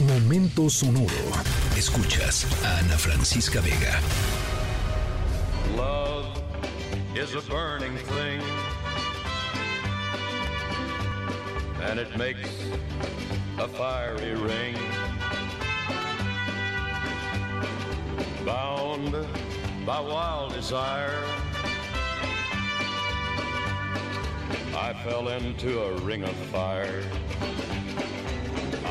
Momento sonoro. Escuchas a Ana Francisca Vega. Love is a burning thing. And it makes a fiery ring. Bound by wild desire. I fell into a ring of fire.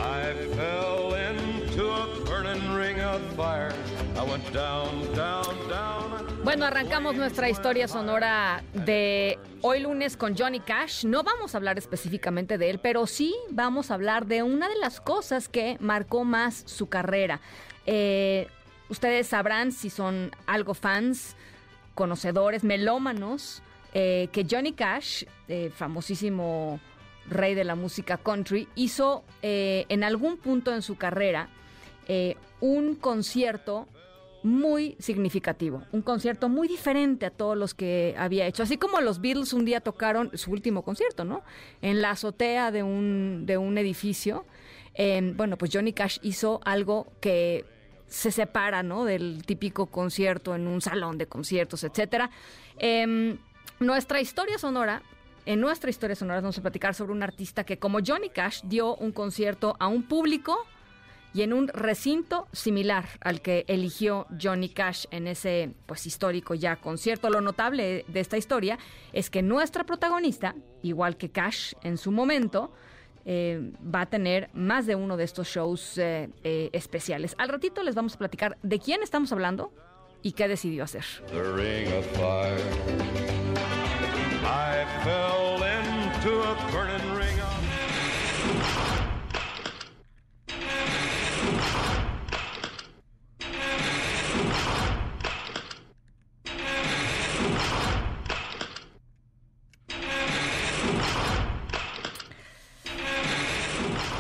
I fell into a burning ring of fire. I went down, down, down. Bueno, arrancamos nuestra historia sonora de hoy lunes con Johnny Cash. No vamos a hablar específicamente de él, pero sí vamos a hablar de una de las cosas que marcó más su carrera. Eh, ustedes sabrán si son algo fans, conocedores, melómanos eh, que Johnny Cash, eh, famosísimo rey de la música country, hizo eh, en algún punto en su carrera un concierto muy significativo, un concierto muy diferente a todos los que había hecho, así como los Beatles un día tocaron su último concierto, ¿no? En la azotea de un, de un edificio. bueno, pues Johnny Cash hizo algo que se separa, ¿no? Del típico concierto en un salón de conciertos, etcétera. Em, nuestra historia sonora, en nuestra historia sonora vamos a platicar sobre un artista que como Johnny Cash dio un concierto a un público y en un recinto similar al que eligió Johnny Cash en ese pues histórico ya concierto. Lo notable de esta historia es que nuestra protagonista, igual que Cash en su momento, eh, va a tener más de uno de estos shows eh, eh, especiales. Al ratito les vamos a platicar de quién estamos hablando y qué decidió hacer. The ring of fire. I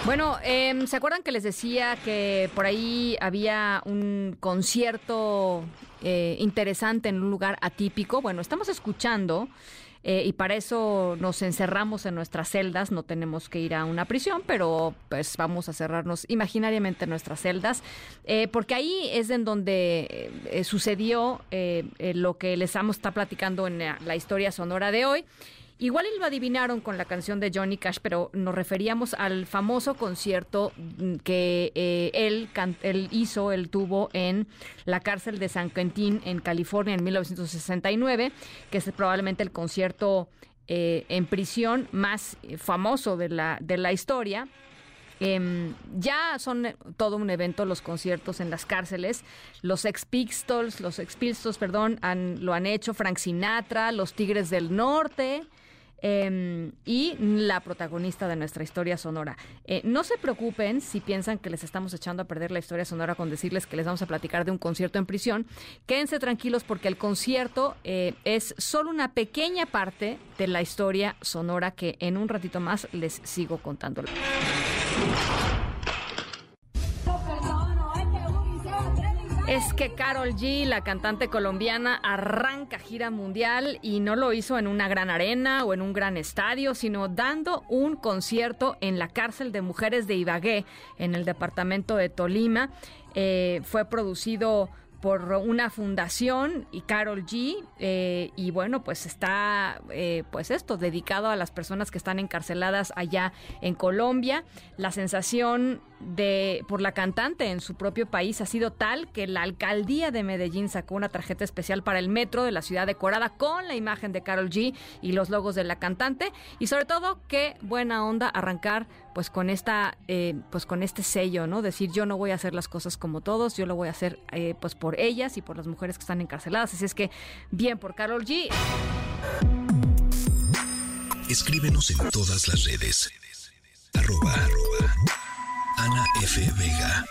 Bueno, em, ¿se acuerdan que les decía que por ahí había un concierto eh, interesante en un lugar atípico? Bueno, estamos escuchando eh, y para eso nos encerramos en nuestras celdas, no tenemos que ir a una prisión, pero pues vamos a cerrarnos imaginariamente en nuestras celdas, eh, porque ahí es en donde sucedió lo que les a estar platicando en la historia sonora de hoy. Igual y lo adivinaron con la canción de Johnny Cash, pero nos referíamos al famoso concierto mm, que eh, él, hizo, él tuvo en la cárcel de San Quentin en California en 1969, que es probablemente el concierto eh, en prisión más famoso de la, de la historia. Em, ya son todo un evento los conciertos en las cárceles. Los Ex Pistols, los Ex Pistols, perdón, han, lo han hecho Frank Sinatra, los Tigres del Norte. Em, y la protagonista de nuestra historia sonora. Eh, no se preocupen si piensan que les estamos echando a perder la historia sonora con decirles que les vamos a platicar de un concierto en prisión. Quédense tranquilos porque el concierto eh, es solo una pequeña parte de la historia sonora que en un ratito más les sigo contando. Es que Carol G, la cantante colombiana, arranca gira mundial y no lo hizo en una gran arena o en un gran estadio, sino dando un concierto en la cárcel de mujeres de Ibagué, en el departamento de Tolima. Eh, fue producido por una fundación y Carol G eh, y bueno pues está eh, pues esto dedicado a las personas que están encarceladas allá en Colombia la sensación de por la cantante en su propio país ha sido tal que la alcaldía de Medellín sacó una tarjeta especial para el metro de la ciudad decorada con la imagen de Carol G y los logos de la cantante. Y sobre todo qué buena onda arrancar pues con esta eh, pues con este sello no decir yo no voy a hacer las cosas como todos yo lo voy a hacer eh, pues por ellas y por las mujeres que están encarceladas así es que bien por Carol G. Escríbenos en todas las redes. Arroba, arroba Ana F. Vega.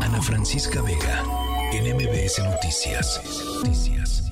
Ana Francisca Vega. En MBS Noticias. Noticias.